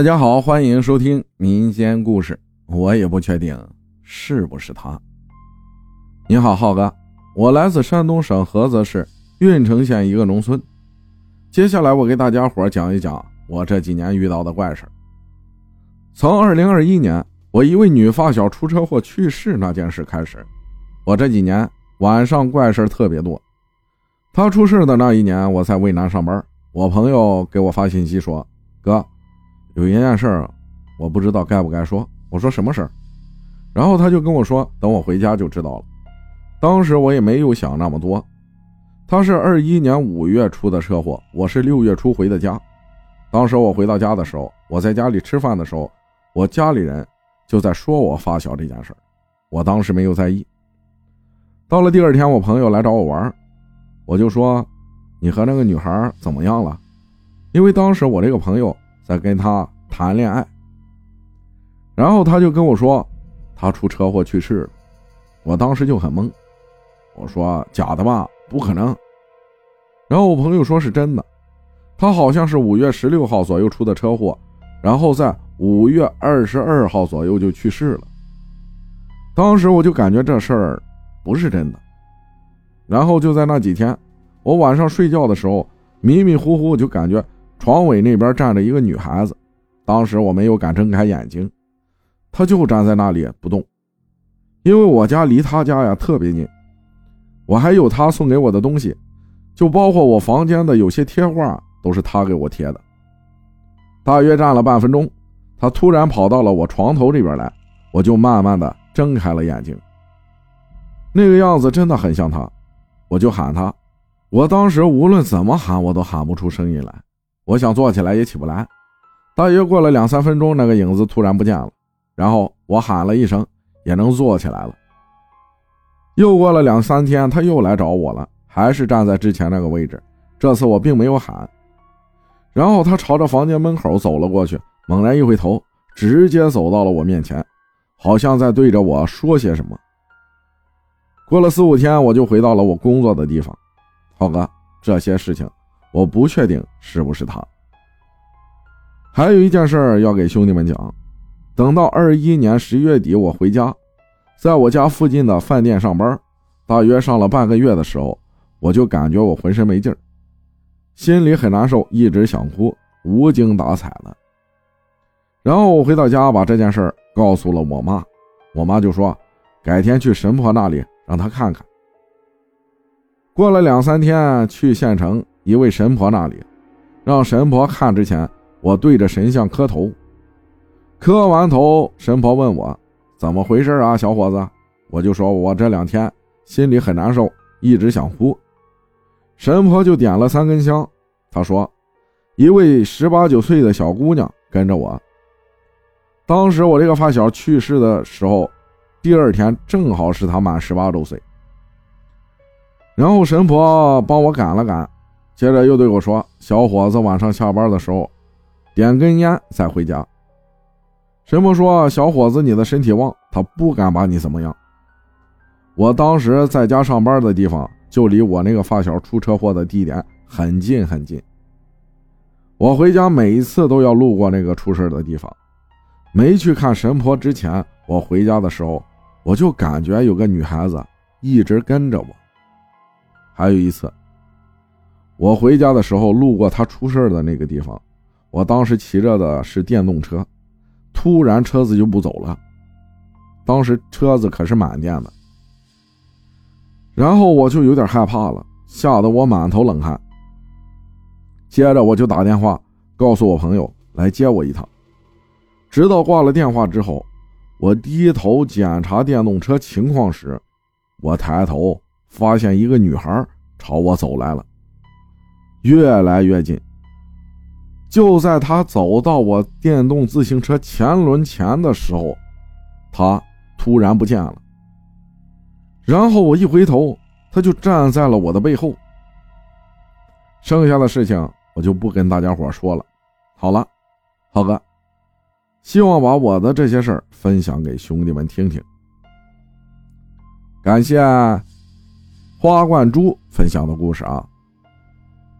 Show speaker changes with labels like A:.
A: 大家好，欢迎收听民间故事。我也不确定是不是他。你好，浩哥，我来自山东省菏泽市郓城县一个农村。接下来我给大家伙讲一讲我这几年遇到的怪事从2021年我一位女发小出车祸去世那件事开始，我这几年晚上怪事特别多。她出事的那一年，我在渭南上班，我朋友给我发信息说：“哥。”有一件事儿，我不知道该不该说。我说什么事儿？然后他就跟我说，等我回家就知道了。当时我也没有想那么多。他是二一年五月出的车祸，我是六月初回的家。当时我回到家的时候，我在家里吃饭的时候，我家里人就在说我发小这件事儿。我当时没有在意。到了第二天，我朋友来找我玩，我就说：“你和那个女孩怎么样了？”因为当时我这个朋友。在跟他谈恋爱，然后他就跟我说，他出车祸去世了。我当时就很懵，我说假的吧，不可能。然后我朋友说是真的，他好像是五月十六号左右出的车祸，然后在五月二十二号左右就去世了。当时我就感觉这事儿不是真的。然后就在那几天，我晚上睡觉的时候迷迷糊糊就感觉。床尾那边站着一个女孩子，当时我没有敢睁开眼睛，她就站在那里不动，因为我家离她家呀特别近，我还有她送给我的东西，就包括我房间的有些贴画都是她给我贴的。大约站了半分钟，她突然跑到了我床头这边来，我就慢慢的睁开了眼睛，那个样子真的很像她，我就喊她，我当时无论怎么喊我都喊不出声音来。我想坐起来也起不来，大约过了两三分钟，那个影子突然不见了，然后我喊了一声，也能坐起来了。又过了两三天，他又来找我了，还是站在之前那个位置。这次我并没有喊，然后他朝着房间门口走了过去，猛然一回头，直接走到了我面前，好像在对着我说些什么。过了四五天，我就回到了我工作的地方。浩哥，这些事情。我不确定是不是他。还有一件事要给兄弟们讲，等到二一年十一月底我回家，在我家附近的饭店上班，大约上了半个月的时候，我就感觉我浑身没劲儿，心里很难受，一直想哭，无精打采的。然后我回到家，把这件事告诉了我妈，我妈就说改天去神婆那里让她看看。过了两三天，去县城。一位神婆那里，让神婆看之前，我对着神像磕头。磕完头，神婆问我怎么回事啊，小伙子。我就说我这两天心里很难受，一直想哭。神婆就点了三根香。她说，一位十八九岁的小姑娘跟着我。当时我这个发小去世的时候，第二天正好是他满十八周岁。然后神婆帮我赶了赶。接着又对我说：“小伙子，晚上下班的时候，点根烟再回家。”神婆说：“小伙子，你的身体旺，他不敢把你怎么样。”我当时在家上班的地方，就离我那个发小出车祸的地点很近很近。我回家每一次都要路过那个出事的地方。没去看神婆之前，我回家的时候，我就感觉有个女孩子一直跟着我。还有一次。我回家的时候路过他出事的那个地方，我当时骑着的是电动车，突然车子就不走了，当时车子可是满电的，然后我就有点害怕了，吓得我满头冷汗。接着我就打电话告诉我朋友来接我一趟，直到挂了电话之后，我低头检查电动车情况时，我抬头发现一个女孩朝我走来了。越来越近，就在他走到我电动自行车前轮前的时候，他突然不见了。然后我一回头，他就站在了我的背后。剩下的事情我就不跟大家伙说了。好了，浩哥，希望把我的这些事儿分享给兄弟们听听。感谢花冠珠分享的故事啊。